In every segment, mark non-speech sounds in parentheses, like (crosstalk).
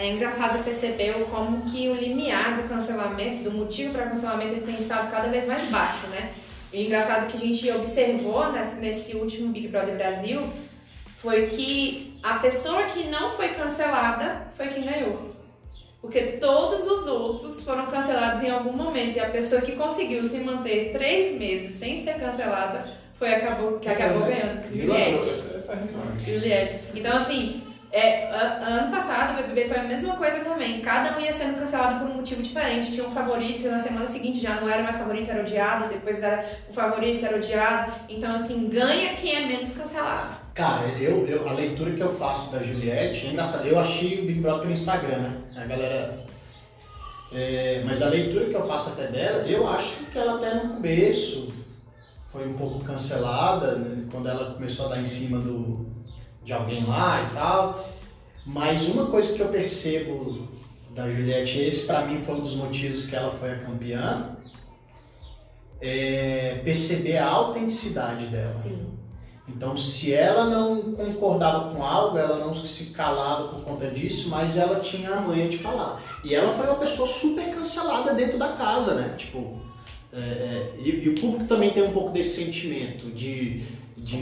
é engraçado perceber como que o limiar do cancelamento, do motivo para cancelamento, ele tem estado cada vez mais baixo, né? E engraçado que a gente observou nesse, nesse último Big Brother Brasil foi que a pessoa que não foi cancelada foi quem ganhou. Porque todos os outros foram cancelados em algum momento e a pessoa que conseguiu se manter três meses sem ser cancelada foi acabou, que acabou ganhando. Juliette. Juliette. Então, assim, é, ano passado o BBB foi a mesma coisa também. Cada um ia sendo cancelado por um motivo diferente. Tinha um favorito, na semana seguinte já não era mais favorito, era odiado. Depois era o favorito, era odiado. Então, assim, ganha quem é menos cancelado. Cara, eu, eu, a leitura que eu faço da Juliette, é engraçado. Eu achei o Big Brother pelo Instagram, né? A galera. É, mas a leitura que eu faço até dela, eu acho que ela até no começo foi um pouco cancelada, né? quando ela começou a dar em cima do, de alguém lá e tal. Mas uma coisa que eu percebo da Juliette, esse para mim foi um dos motivos que ela foi a campeã, é perceber a autenticidade dela. Sim. Então, se ela não concordava com algo, ela não se calava por conta disso, mas ela tinha a manha de falar. E ela foi uma pessoa super cancelada dentro da casa, né? Tipo, é, é e, e, o público também tem um pouco desse sentimento de, de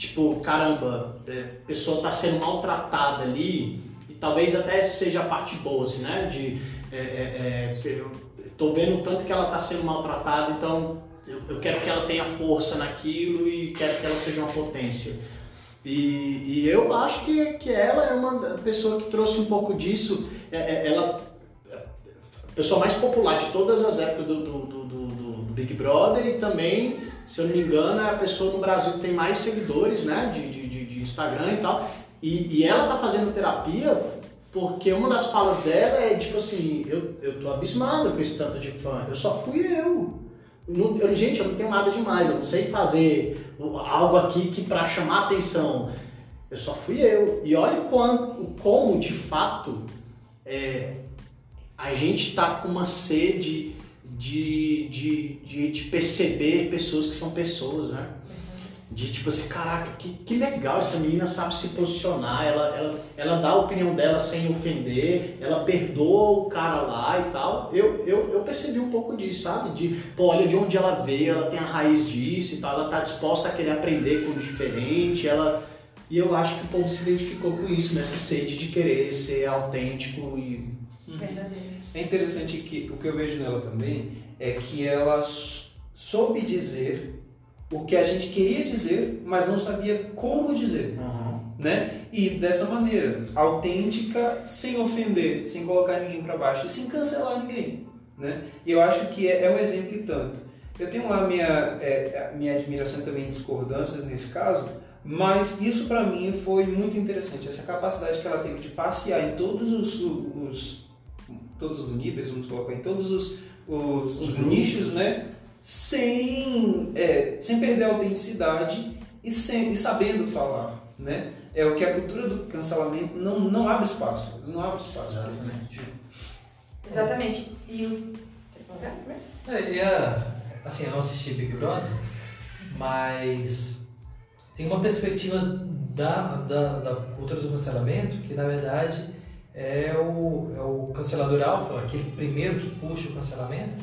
tipo, caramba, é, a pessoa está sendo maltratada ali, e talvez até seja a parte boa, assim, né? De, é, é, é eu tô vendo tanto que ela está sendo maltratada, então eu, eu, quero que ela tenha força naquilo e quero que ela seja uma potência. E, e eu acho que, que ela é uma pessoa que trouxe um pouco disso, é, é, ela a pessoa mais popular de todas as épocas do, do, do Big Brother e também se eu não me engano, é a pessoa no Brasil que tem mais seguidores, né, de, de, de Instagram e tal. E, e ela tá fazendo terapia porque uma das falas dela é tipo assim, eu, eu tô abismado com esse tanto de fã, eu só fui eu. Não, eu, gente, eu não tenho nada demais, eu não sei fazer algo aqui que para chamar atenção. Eu só fui eu. E olha quanto, como de fato é, a gente está com uma sede de, de, de, de, perceber pessoas que são pessoas, né? De tipo assim, caraca, que, que legal, essa menina sabe se posicionar, ela, ela, ela dá a opinião dela sem ofender, ela perdoa o cara lá e tal. Eu, eu, eu percebi um pouco disso, sabe? De, pô, olha de onde ela veio, ela tem a raiz disso e tal, ela tá disposta a querer aprender com o diferente, ela. E eu acho que o povo se identificou com isso, nessa sede de querer ser autêntico e. Verdadeiro. É interessante que o que eu vejo nela também é que ela soube dizer o que a gente queria dizer, mas não sabia como dizer. Uhum. Né? E dessa maneira, autêntica, sem ofender, sem colocar ninguém para baixo e sem cancelar ninguém. Né? E eu acho que é, é um exemplo e tanto. Eu tenho lá minha, é, minha admiração também em discordâncias nesse caso, mas isso para mim foi muito interessante. Essa capacidade que ela teve de passear em todos os, os todos os níveis, vamos colocar em todos os, os, os nichos, né? Sem, é, sem perder a autenticidade e, sem, e sabendo falar, né? É o que a cultura do cancelamento não, não abre espaço, não abre espaço. Exatamente. Exatamente. E o... É, e a, assim, eu não assisti Big Brother, mas tem uma perspectiva da, da, da cultura do cancelamento que, na verdade, é o, é o cancelador alfa, aquele primeiro que puxa o cancelamento,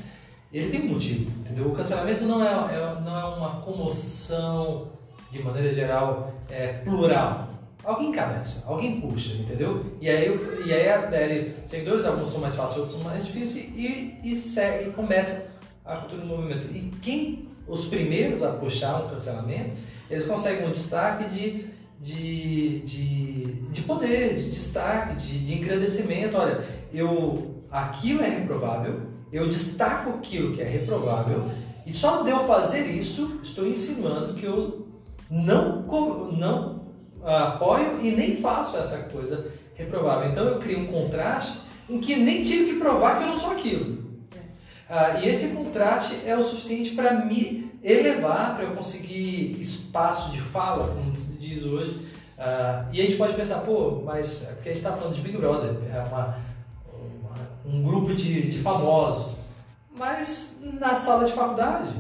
ele tem um motivo, entendeu? O cancelamento não é, é não é uma comoção, de maneira geral, é, plural. Alguém cabeça, alguém puxa, entendeu? E aí, e aí a série, seguidores, alguns são mais fáceis, outros são mais difíceis, e, e, segue, e começa a cultura do movimento. E quem, os primeiros a puxar um cancelamento, eles conseguem um destaque de de, de, de poder, de destaque, de, de engrandecimento. Olha, eu aquilo é reprovável, eu destaco aquilo que é reprovável, e só de eu fazer isso, estou insinuando que eu não, não apoio e nem faço essa coisa reprovável. Então eu crio um contraste em que nem tive que provar que eu não sou aquilo. Ah, e esse contraste é o suficiente para me elevar, para eu conseguir espaço de fala, como se diz hoje. Uh, e a gente pode pensar, pô, mas é porque a gente está falando de Big Brother, é uma, uma, um grupo de, de famosos. Mas na sala de faculdade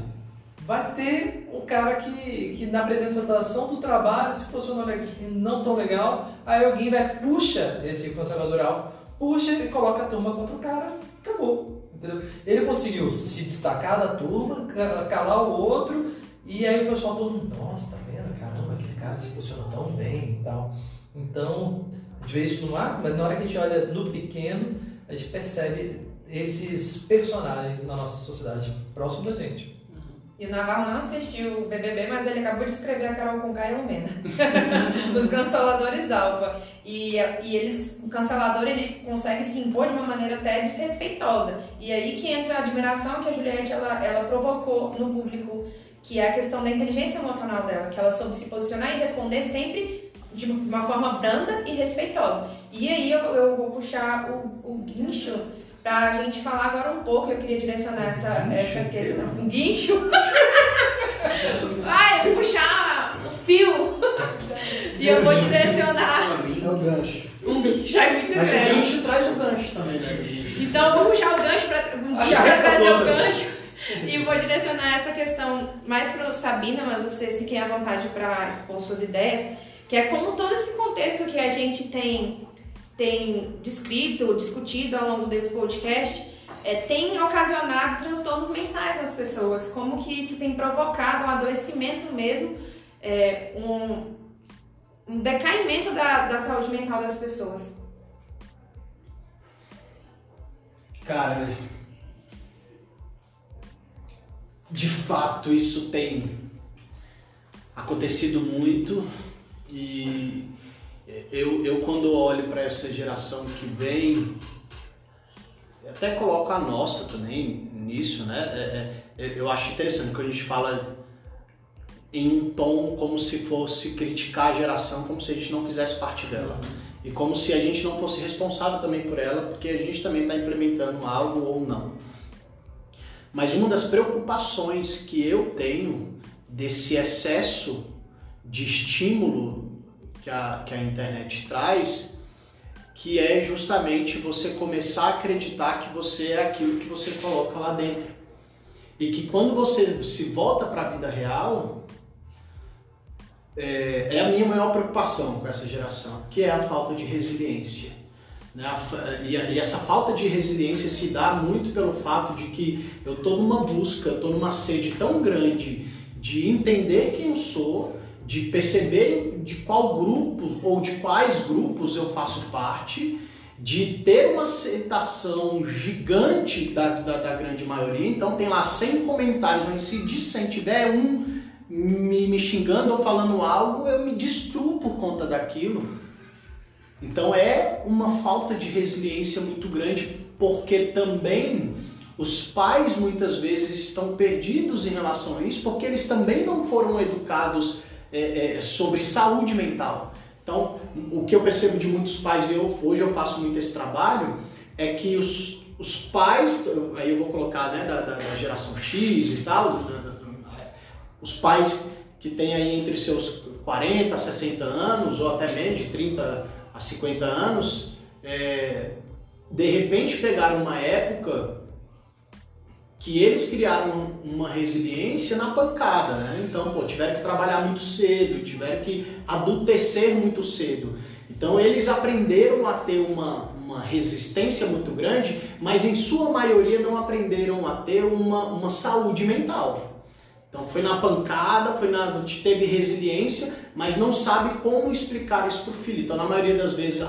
vai ter um cara que, que na apresentação do trabalho se posicionou não tão legal, aí alguém vai puxa esse conservador puxa e coloca a turma contra o cara, acabou. Entendeu? Ele conseguiu se destacar da turma, calar o outro, e aí o pessoal todo mundo, nossa, tá vendo? Caramba, aquele cara se posiciona tão bem e tal. Então, a gente vê isso no macro, mas na hora que a gente olha no pequeno, a gente percebe esses personagens na nossa sociedade próximo da gente. E o Navarro não assistiu o BBB, mas ele acabou de escrever a Carol com e Lumena, (laughs) os canceladores alfa. E, e eles, o cancelador ele consegue se impor de uma maneira até desrespeitosa. E aí que entra a admiração que a Juliette ela, ela provocou no público, que é a questão da inteligência emocional dela, que ela soube se posicionar e responder sempre de uma forma branda e respeitosa. E aí eu, eu vou puxar o, o guincho para a gente falar agora um pouco, eu queria direcionar essa, essa questão. Um guincho? Ai, eu vou puxar o fio e eu vou direcionar. É o gancho. Um guincho é muito Mas grande. o gancho traz o gancho também, né? Então eu vou puxar o gancho para um guincho para trazer o gancho e vou direcionar essa questão mais para o Sabina, mas você se quer à vontade para expor suas ideias, que é como todo esse contexto que a gente tem tem descrito, discutido ao longo desse podcast, é, tem ocasionado transtornos mentais nas pessoas, como que isso tem provocado um adoecimento mesmo, é, um, um decaimento da, da saúde mental das pessoas. Cara, de fato isso tem acontecido muito e eu, eu quando olho para essa geração que vem, até coloco a nossa também nisso, né? É, é, eu acho interessante quando a gente fala em um tom como se fosse criticar a geração, como se a gente não fizesse parte dela. E como se a gente não fosse responsável também por ela, porque a gente também está implementando algo ou não. Mas uma das preocupações que eu tenho desse excesso de estímulo que a, que a internet traz, que é justamente você começar a acreditar que você é aquilo que você coloca lá dentro. E que quando você se volta para a vida real, é, é, a minha maior preocupação com essa geração, que é a falta de resiliência. Né? E, e essa falta de resiliência se dá muito pelo fato de que eu estou numa busca, estou numa sede tão grande de entender quem eu sou, de perceber de qual grupo ou de quais grupos eu faço parte, de ter uma aceitação gigante da, da, da grande maioria. Então tem lá 100 comentários, mas se de 100 tiver um me, me xingando ou falando algo, eu me destruo por conta daquilo. Então é uma falta de resiliência muito grande, porque também os pais muitas vezes estão perdidos em relação a isso, porque eles também não foram educados é, é, sobre saúde mental. Então, o que eu percebo de muitos pais, eu, hoje eu faço muito esse trabalho, é que os, os pais, aí eu vou colocar né, da, da geração X e tal, os pais que têm aí entre seus 40, 60 anos, ou até menos, de 30 a 50 anos, é, de repente pegaram uma época que eles criaram uma resiliência na pancada, né? Então, pô, tiveram que trabalhar muito cedo, tiveram que adultecer muito cedo. Então, eles aprenderam a ter uma, uma resistência muito grande, mas em sua maioria não aprenderam a ter uma, uma saúde mental. Então, foi na pancada, foi na, teve resiliência, mas não sabe como explicar isso para o filho. Então, na maioria das vezes,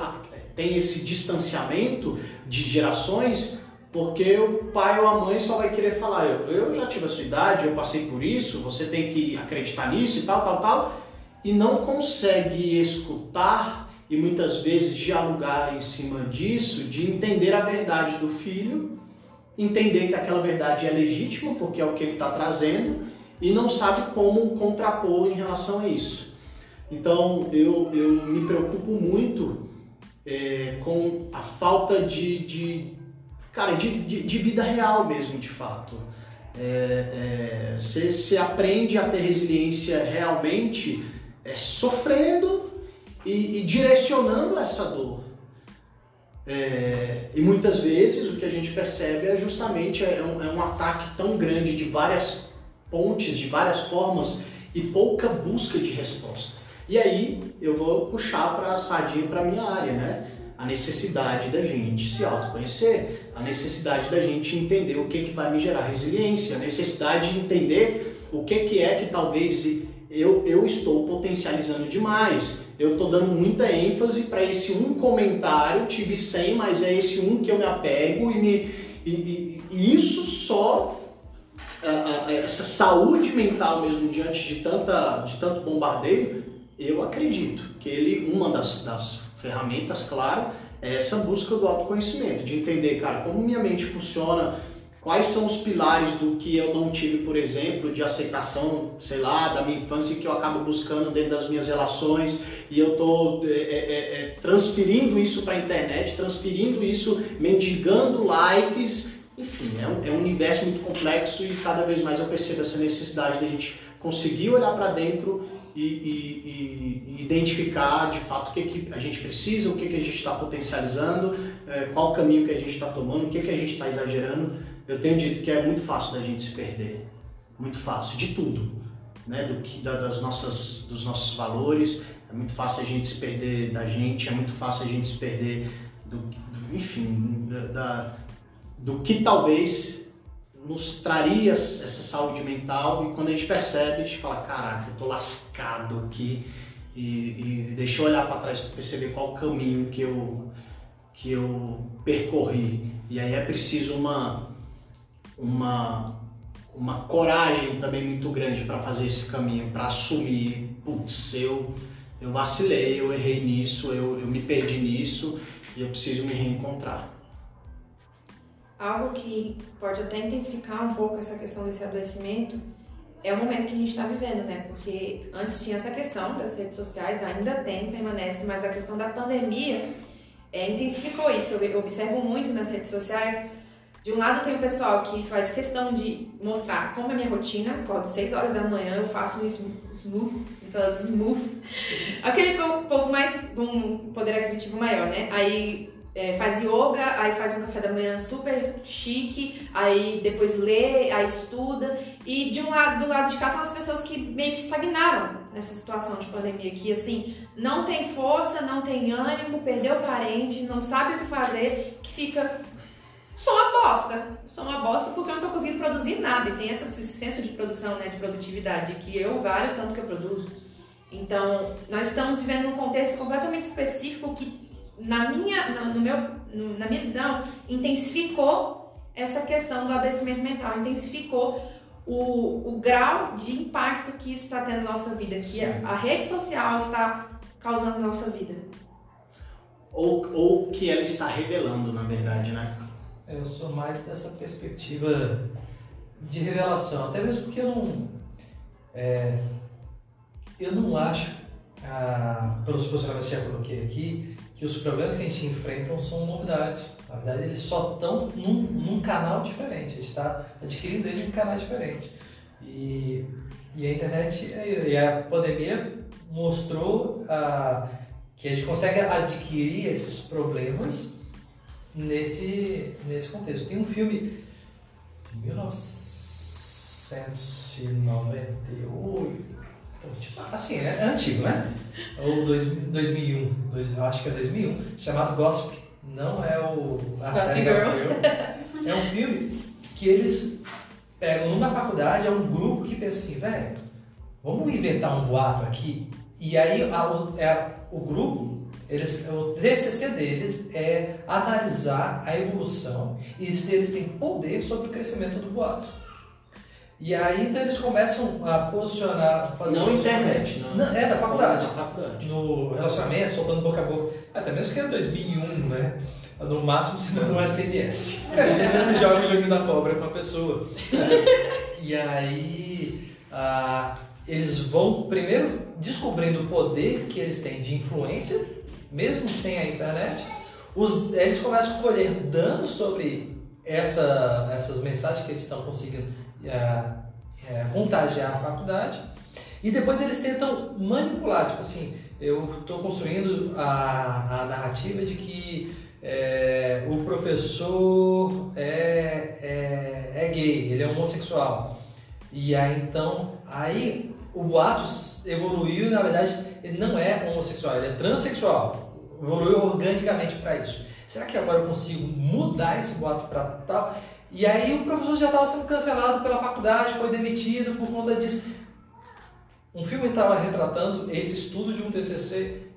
tem esse distanciamento de gerações porque o pai ou a mãe só vai querer falar, eu, eu já tive a sua idade, eu passei por isso, você tem que acreditar nisso e tal, tal, tal, e não consegue escutar e muitas vezes dialogar em cima disso, de entender a verdade do filho, entender que aquela verdade é legítima, porque é o que ele está trazendo, e não sabe como contrapor em relação a isso. Então eu, eu me preocupo muito é, com a falta de, de cara, de, de, de vida real mesmo, de fato. É, é, você se aprende a ter resiliência realmente é, sofrendo e, e, direcionando essa dor. É, e muitas vezes o que a gente percebe é justamente é um, é um ataque tão grande de várias pontes, de várias formas e pouca busca de resposta. E aí eu vou puxar para a sardinha para minha área, né? A necessidade da gente se autoconhecer, a necessidade da gente entender o que, que vai me gerar resiliência, a necessidade de entender o que, que é que talvez eu, eu estou potencializando demais. Eu estou dando muita ênfase para esse um comentário, tive 100, mas é esse um que eu me apego e, me, e, e, e isso só essa saúde mental mesmo diante de, tanta, de tanto bombardeio, eu acredito que ele, uma das, das ferramentas, claro, é essa busca do autoconhecimento, de entender, cara, como minha mente funciona, quais são os pilares do que eu não tive, por exemplo, de aceitação, sei lá, da minha infância que eu acabo buscando dentro das minhas relações e eu estou é, é, é, transferindo isso para a internet, transferindo isso, mendigando likes, enfim, é um, é um universo muito complexo e cada vez mais eu percebo essa necessidade de a gente conseguir olhar para dentro e, e, e, identificar de fato o que, que a gente precisa, o que, que a gente está potencializando, é, qual o caminho que a gente está tomando, o que, que a gente está exagerando. Eu tenho dito que é muito fácil da gente se perder, muito fácil, de tudo, né? Do que, da, das nossas, dos nossos valores, é muito fácil a gente se perder da gente, é muito fácil a gente se perder do, enfim, da, do que talvez nos traria essa saúde mental e quando a gente percebe, a gente fala, caraca, eu tô lascado aqui e, e deixa eu olhar para trás para perceber qual o caminho que eu, que eu percorri. E aí é preciso uma, uma, uma coragem também muito grande para fazer esse caminho, para assumir, putz, eu, eu vacilei, eu errei nisso, eu, eu me perdi nisso e eu preciso me reencontrar algo que pode até intensificar um pouco essa questão desse adoecimento é o momento que a gente está vivendo, né? Porque antes tinha essa questão das redes sociais, ainda tem, permanece, mas a questão da pandemia é, intensificou isso. Eu observo muito nas redes sociais. De um lado tem o pessoal que faz questão de mostrar como é minha rotina, acordo 6 horas da manhã, eu faço um smooth, smooth, aquele povo mais, um poder aquisitivo maior, né? Aí é, faz yoga, aí faz um café da manhã super chique, aí depois lê, aí estuda. E de um lado, do lado de cá estão as pessoas que meio que estagnaram nessa situação de pandemia, que assim, não tem força, não tem ânimo, perdeu o parente, não sabe o que fazer, que fica. Sou uma bosta. Sou uma bosta porque eu não tô conseguindo produzir nada. E tem esse senso de produção, né, de produtividade, que eu valho tanto que eu produzo. Então, nós estamos vivendo um contexto completamente específico que na minha, no meu, na minha visão, intensificou essa questão do adoecimento mental, intensificou o, o grau de impacto que isso está tendo na nossa vida, que a, a, rede social está causando na nossa vida. Ou, ou que ela está revelando, na verdade, né? Eu sou mais dessa perspectiva de revelação, até mesmo porque eu não. É, eu não acho, ah, pelos posicionamentos que já coloquei aqui, que os problemas que a gente enfrenta são novidades. Na verdade, eles só estão num, num, canal diferente. A gente está adquirindo eles em canais diferentes. E, e a internet e a pandemia mostrou ah, que a gente consegue adquirir esses problemas nesse, nesse contexto. Tem um filme de 1998 Tipo, assim, é, é antigo, né? Ou dois, 2001, dois, eu acho que é 2001, chamado Gossip. Não é o a Gossip série Girl. Girl. É um filme que eles pegam numa faculdade, é um grupo que pensa assim, velho, vamos inventar um boato aqui. E aí a, é, o grupo, eles, o TCC deles é analisar a evolução e se eles têm poder sobre o crescimento do boato. E aí então eles começam a posicionar, fazer não internet, não. não. É, da faculdade. faculdade. No relacionamento, soltando boca a boca. Até mesmo que é 2001, né? No máximo você manda um SMS. (laughs) Joga o joguinho da cobra com a pessoa. (laughs) e aí ah, eles vão primeiro descobrindo o poder que eles têm de influência, mesmo sem a internet. Os, eles começam a colher danos sobre essa, essas mensagens que eles estão conseguindo é, é, contagiar a faculdade e depois eles tentam manipular, tipo assim, eu estou construindo a, a narrativa de que é, o professor é, é, é, gay, ele é homossexual. E aí então, aí o boato evoluiu e na verdade ele não é homossexual, ele é transexual. evoluiu organicamente para isso. Será que agora eu consigo mudar esse boato para tal? E aí o professor já estava sendo cancelado pela faculdade, foi demitido por conta disso. Um filme estava retratando esse estudo de um TCC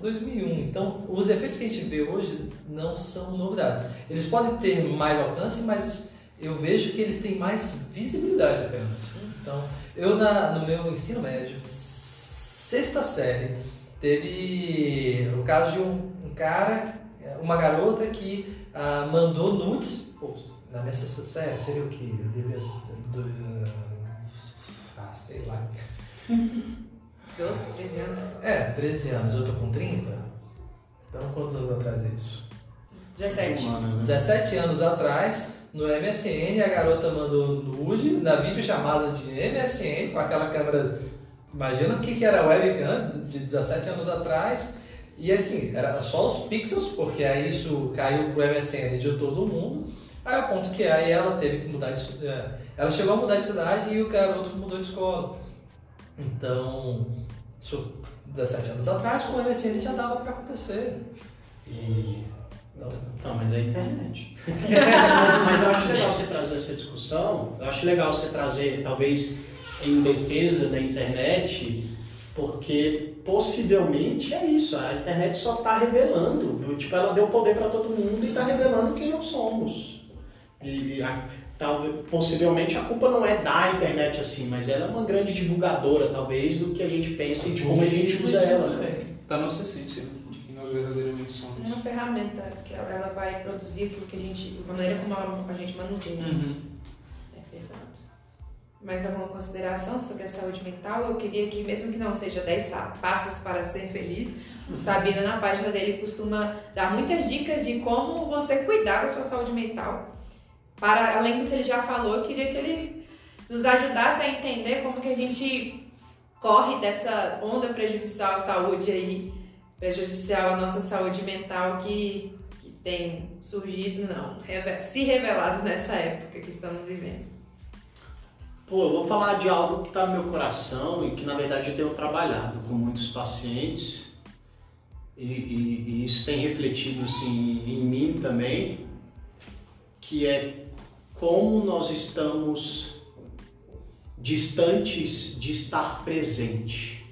2001. Então, os efeitos que a gente vê hoje não são novidades. Eles podem ter mais alcance, mas eu vejo que eles têm mais visibilidade apenas. Então, eu na, no meu ensino médio, sexta série, teve o caso de um, um cara, uma garota que ah, mandou nudes. Na minha série seria o quê? Eu devia. Do, do, ah, sei lá. 12, 13 anos. É, 13 anos. Eu tô com 30. Então, quantos anos atrás é isso? 17. Humanas, né? 17 anos atrás, no MSN, a garota mandou nude na videochamada de MSN com aquela câmera. Imagina o que, que era a webcam de 17 anos atrás. E assim, era só os pixels, porque aí isso caiu pro MSN de todo mundo. Aí o ponto que aí ela teve que mudar de é, Ela chegou a mudar de cidade e o garoto mudou de escola. Então, isso 17 anos atrás, com o MSN já dava para acontecer. E. Não, mas é a internet. (laughs) mas, mas eu acho legal você trazer essa discussão, eu acho legal você trazer, talvez, em defesa da internet, porque possivelmente é isso, a internet só está revelando, tipo, ela deu poder para todo mundo e está revelando quem nós somos. E a, tal, possivelmente a culpa não é da internet assim, mas ela é uma grande divulgadora, talvez, do que a gente pensa e de como a gente usa ela. Né? Tá na nossa essência, de quem nós verdadeiramente É somos. uma ferramenta que ela, ela vai produzir aquilo que a gente. a maneira como ela- a gente manuseia. Uhum. É pesado. Mais alguma consideração sobre a saúde mental? Eu queria que, mesmo que não seja 10 sa- passos para ser feliz, o Sabino, na página dele, costuma dar muitas dicas de como você cuidar da sua saúde mental. Para, além do que ele já falou, eu queria que ele nos ajudasse a entender como que a gente corre dessa onda prejudicial à saúde aí, prejudicial à nossa saúde mental que, que tem surgido, não, se revelado nessa época que estamos vivendo. Pô, eu vou falar de algo que está no meu coração e que na verdade eu tenho trabalhado com muitos pacientes e, e- e isso tem refletido assim, em mim também, que é como nós estamos distantes de estar presente.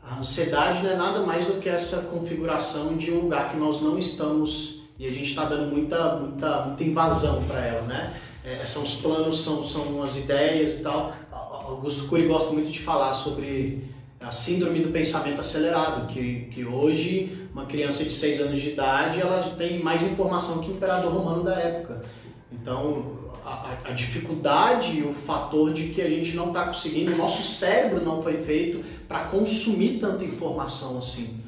A ansiedade não é nada mais do que essa configuração de um lugar que nós não estamos e a gente está dando muita, muita, muita invasão para ela, né? É, são os planos, são, são as ideias e tal. Augusto Cury gosta muito de falar sobre a síndrome do pensamento acelerado, que, que hoje uma criança de 6 anos de idade ela tem mais informação que o imperador romano da época. Então, a, a- dificuldade e o fator de que a gente não está conseguindo, o nosso cérebro não foi feito para consumir tanta informação assim.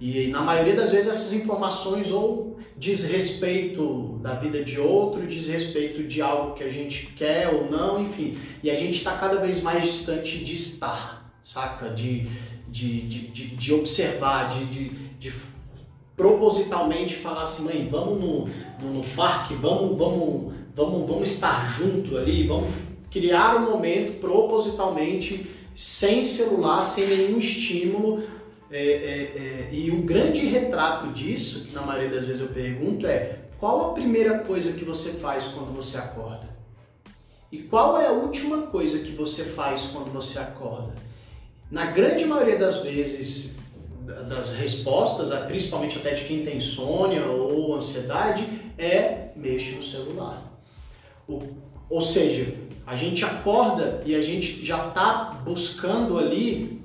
E na maioria das vezes essas informações ou diz respeito da vida de outro, diz respeito de algo que a gente quer ou não, enfim. E a gente está cada vez mais distante de estar, saca? De, de, de, de, de observar, de, de, de propositalmente falar assim, mãe, vamos no, no, no parque, vamos, vamos, vamos, vamos estar junto ali, vamos criar um momento propositalmente, sem celular, sem nenhum estímulo. É, é, é, e o grande retrato disso, que na maioria das vezes eu pergunto, é qual a primeira coisa que você faz quando você acorda? E qual é a última coisa que você faz quando você acorda? Na grande maioria das vezes, das respostas, principalmente até de quem tem insônia ou ansiedade, é mexe no celular. O- ou seja, a gente acorda e a gente já está buscando ali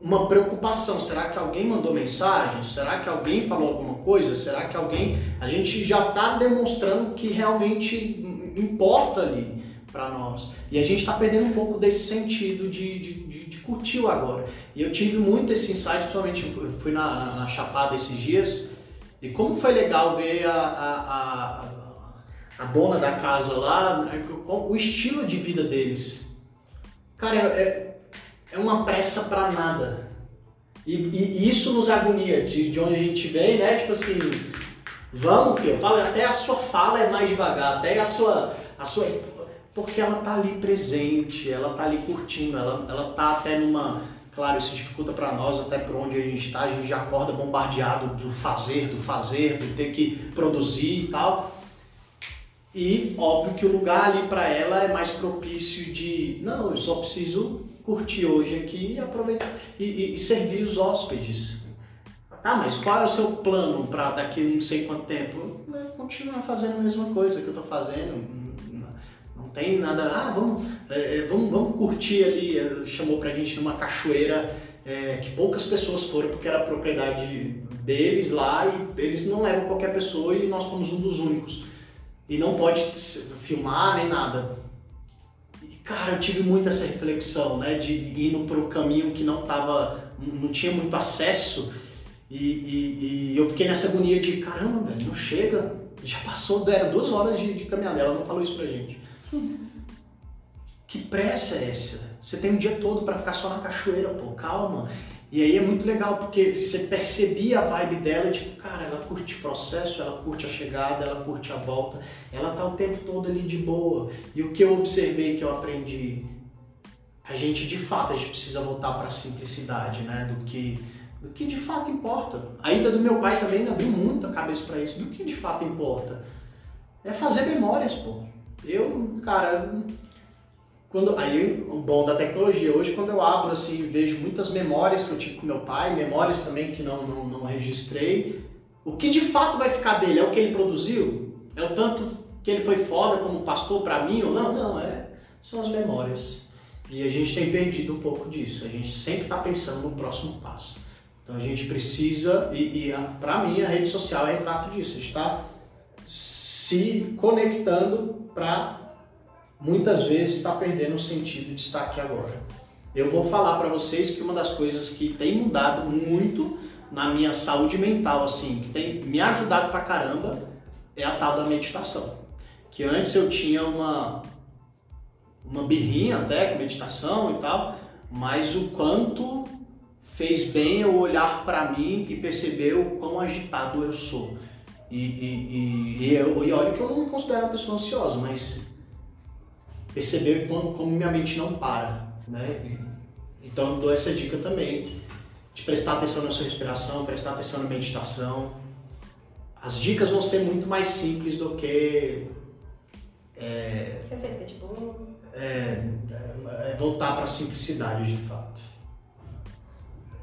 uma preocupação. Será que alguém mandou mensagem? Será que alguém falou alguma coisa? Será que alguém. A gente já está demonstrando que realmente importa ali para nós. E a gente está perdendo um pouco desse sentido de, de, o agora. E eu tive muito esse insight, principalmente fui na, na, Chapada esses dias. E como foi legal ver a, a, a, a dona da casa lá, né, o estilo de vida deles. Cara, é, é uma pressa pra nada. E, e- e isso nos agonia de, de onde a gente vem, né? Tipo assim, vamos, filho, até a sua fala é mais devagar, até a sua, a sua. Porque ela tá ali presente, ela tá ali curtindo, ela, ela tá até numa. Claro, isso dificulta para nós, até por onde a gente está, a gente já acorda bombardeado do fazer, do fazer, do ter que produzir e tal. E óbvio que o lugar ali para ela é mais propício de, não, eu só preciso curtir hoje aqui e aproveitar e, e, e servir os hóspedes. Tá, mas qual é o seu plano para daqui não sei quanto tempo? Continuar fazendo a mesma coisa que eu estou fazendo, tem nada, ah, vamos, é, é, vamos, vamos curtir ali, chamou pra gente numa cachoeira é, que poucas pessoas foram porque era propriedade deles lá e eles não levam qualquer pessoa e nós fomos um dos únicos. E não pode filmar nem nada. E, cara, eu tive muito essa reflexão, né, de indo para o caminho que não tava, não tinha muito acesso e, e, e, eu fiquei nessa agonia de, caramba, velho, não chega, já passou, era duas horas de, de caminhada, ela não falou isso pra gente. Que pressa é essa? Você tem um dia todo para ficar só na cachoeira, pô, calma. E aí é muito legal, porque você percebia a vibe dela, tipo, cara, ela curte o processo, ela curte a chegada, ela curte a volta, ela tá o tempo todo ali de boa. E o que eu observei, que eu aprendi, a gente de fato, a gente precisa voltar para a simplicidade, né, do que, do que de fato importa. A ida do meu pai também abriu muito a cabeça para isso, do que de fato importa. É fazer memórias, pô. Eu, cara, quando aí o bom da tecnologia hoje quando eu abro assim vejo muitas memórias que eu tive com meu pai memórias também que não, não, não registrei o que de fato vai ficar dele? É o que ele produziu? É o tanto que ele foi foda como pastor para mim ou não? Não é são as memórias. E a gente tem perdido um pouco disso. A gente sempre está pensando no próximo passo. Então a gente precisa e, e para mim a rede social é retrato disso. A gente está se conectando para muitas vezes estar tá perdendo o sentido de estar aqui agora. Eu vou falar para vocês que uma das coisas que tem mudado muito na minha saúde mental, assim, que tem me ajudado pra caramba, é a tal da meditação. Que antes eu tinha uma, uma birrinha até com meditação e tal, mas o quanto fez bem eu olhar para mim e perceber o quão agitado eu sou. E, e, e, e, eu, e olha que eu não me considero uma pessoa ansiosa, mas perceber como, como minha mente não para, né? Então eu dou essa dica também, de prestar atenção na sua respiração, prestar atenção na meditação. As dicas vão ser muito mais simples do que... É, Receita, tipo... É, é voltar para a simplicidade de fato.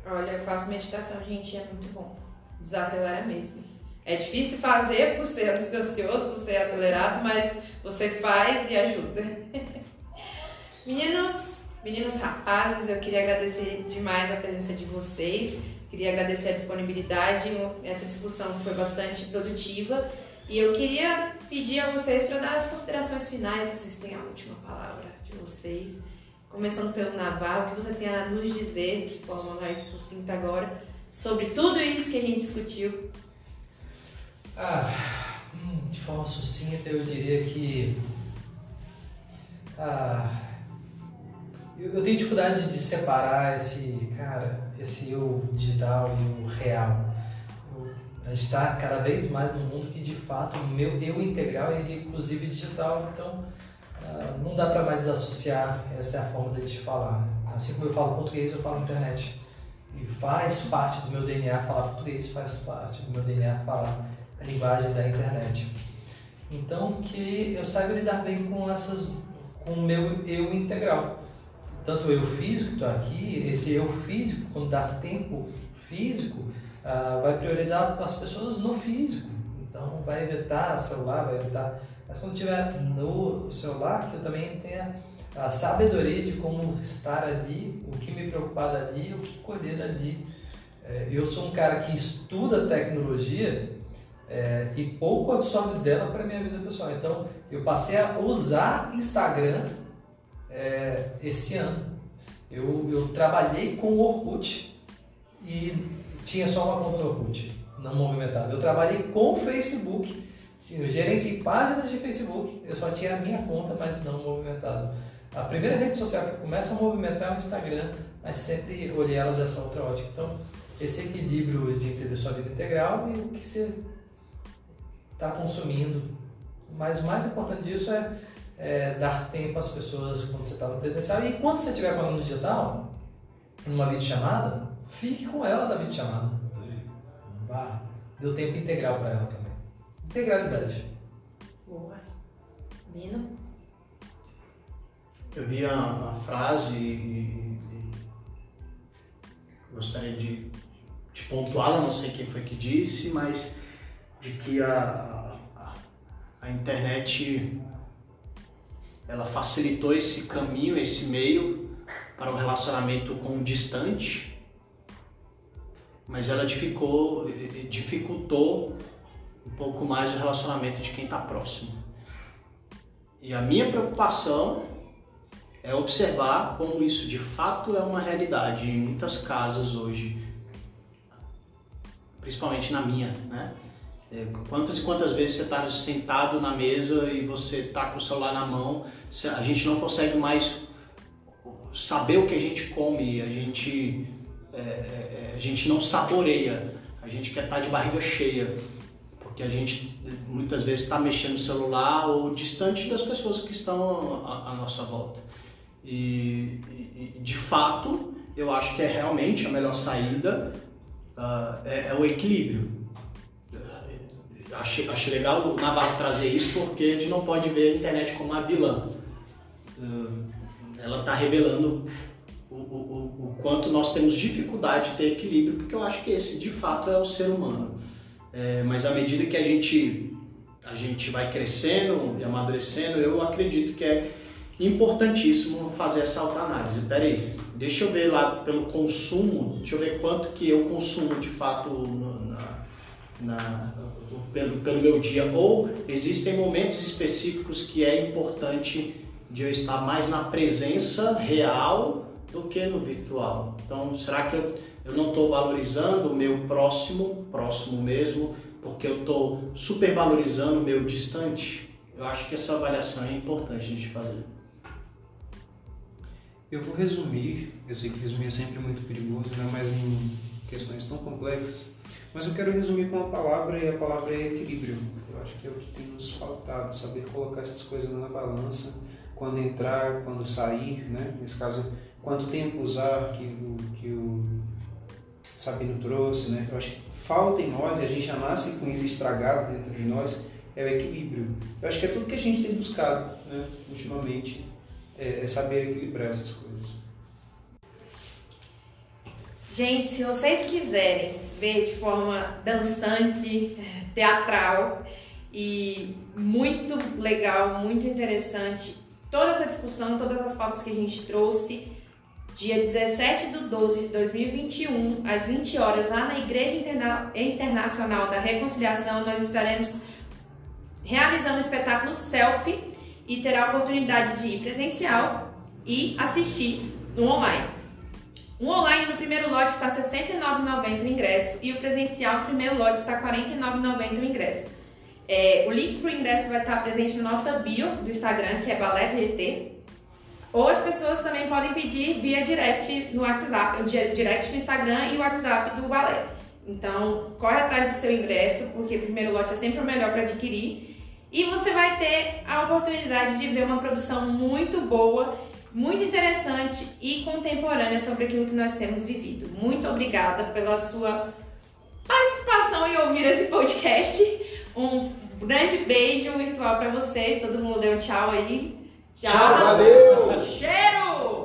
Olha, eu faço meditação, gente, é muito bom. Desacelera mesmo. É difícil fazer por ser ansioso, por ser acelerado, mas você faz e ajuda. (laughs) Meninos, meninos rapazes, eu queria agradecer demais a presença de vocês. Queria agradecer a disponibilidade. Essa discussão foi bastante produtiva. E eu queria pedir a vocês para dar as considerações finais. Vocês têm a última palavra de vocês. Começando pelo Naval, o que você tem a nos dizer de forma mais sucinta agora sobre tudo isso que a gente discutiu ah, hum, de forma sucinta eu diria que ah, eu, eu tenho dificuldade de separar esse cara, esse eu digital e o real. A gente está cada vez mais num mundo que de fato o meu eu integral ele é inclusive digital, então ah, não dá para mais desassociar, essa é a forma de falar. Assim como eu falo português, eu falo internet. E faz parte do meu DNA falar português, faz parte do meu DNA falar a linguagem da internet. Então, que eu saiba lidar bem com essas, com o meu eu integral. Tanto eu físico estou aqui, esse eu físico, quando dá tempo físico, uh, vai priorizar as pessoas no físico. Então, vai evitar celular, vai evitar. Mas quando tiver no celular, que eu também tenha a sabedoria de como estar ali, o que me preocupar dali, o que colher dali. É, eu sou um cara que estuda tecnologia é, e pouco absorve dela para minha vida pessoal. Então, eu passei a usar Instagram é, esse ano. Eu, eu trabalhei com o Orkut e tinha só uma conta no Orkut, não movimentava. Eu trabalhei com o Facebook, eu gerenciei páginas de Facebook, eu só tinha a minha conta, mas não movimentada. A primeira rede social que começa a movimentar é o Instagram, mas sempre olhei ela dessa outra ótica. Então, esse equilíbrio de entender sua vida integral e o que você está consumindo. Mas o mais importante disso é, é dar tempo às pessoas quando você está no presencial. E quando você estiver falando no digital, numa videochamada, fique com ela na videochamada. Vá. Deu tempo integral para ela também. Integralidade. Boa. Mino? Eu vi a, a frase e, e gostaria de, de pontuá-la, não sei quem foi que disse, mas de que a, a, a internet ela facilitou esse caminho, esse meio para o relacionamento com o distante, mas ela dificultou, dificultou um pouco mais o relacionamento de quem está próximo. E a minha preocupação é observar como isso de fato é uma realidade em muitas casas hoje, principalmente na minha, né? É, quantas e quantas vezes você está sentado na mesa e você está com o celular na mão, a gente não consegue mais saber o que a gente come, a gente, é, é, é, a gente não saboreia, a gente quer estar tá de barriga cheia, porque a gente muitas vezes está mexendo no celular ou distante das pessoas que estão à, nossa volta. E, e, de fato, eu acho que é realmente a melhor saída uh, é, é, o equilíbrio. Achei, achei legal o Navarro trazer isso porque a gente não pode ver a internet como uma vilã. Uh, ela está revelando o, o, o, quanto nós temos dificuldade de ter equilíbrio, porque eu acho que esse de fato é o ser humano. É, mas à medida que a gente, a gente vai crescendo e amadurecendo, eu acredito que é importantíssimo fazer essa autoanálise. Pera aí, deixa eu ver lá pelo consumo, deixa eu ver quanto que eu consumo de fato na, na, pelo, pelo meu dia. Ou existem momentos específicos que é importante de eu estar mais na presença real do que no virtual. Então, será que eu, eu não estou valorizando o meu próximo, próximo mesmo, porque eu estou supervalorizando o meu distante? Eu acho que essa avaliação é importante de fazer. Eu vou resumir, eu sei que resumir é sempre muito perigoso, né? mas em questões tão complexas, mas eu quero resumir com uma palavra e a palavra é equilíbrio. Eu acho que é o que tem nos faltado, saber colocar essas coisas na balança, quando entrar, quando sair, né? nesse caso, quanto tempo usar, que o, que o Sabino trouxe, né? eu acho que falta em nós, e a gente já nasce com isso estragado dentro de nós, é o equilíbrio. Eu acho que é tudo que a gente tem buscado né? ultimamente é, é saber equilibrar essas coisas. Gente, se vocês quiserem ver de forma dançante, teatral e muito legal, muito interessante toda essa discussão, todas as pautas que a gente trouxe, dia 17 de 12 de 2021, às 20 horas, lá na Igreja Interna Internacional da Reconciliação, nós estaremos realizando o espetáculo Selfie e terá a oportunidade de ir presencial e assistir no online. O online no primeiro lote está R$ 69,90 o ingresso e o presencial no primeiro lote está R$ 49,90 o ingresso. É, o link para o ingresso vai estar presente na nossa bio do Instagram, que é BaléGT. Ou as pessoas também podem pedir via direct no WhatsApp, direct no Instagram e o WhatsApp do balé. Então, corre atrás do seu ingresso, porque o primeiro lote é sempre o melhor para adquirir. E você vai ter a oportunidade de ver uma produção muito boa, muito interessante e contemporânea sobre aquilo que nós temos vivido. Muito obrigada pela sua participação e ouvir esse podcast. Um grande beijo virtual para vocês. Todo mundo deu tchau aí. Tchau, tchau valeu! Cheiro!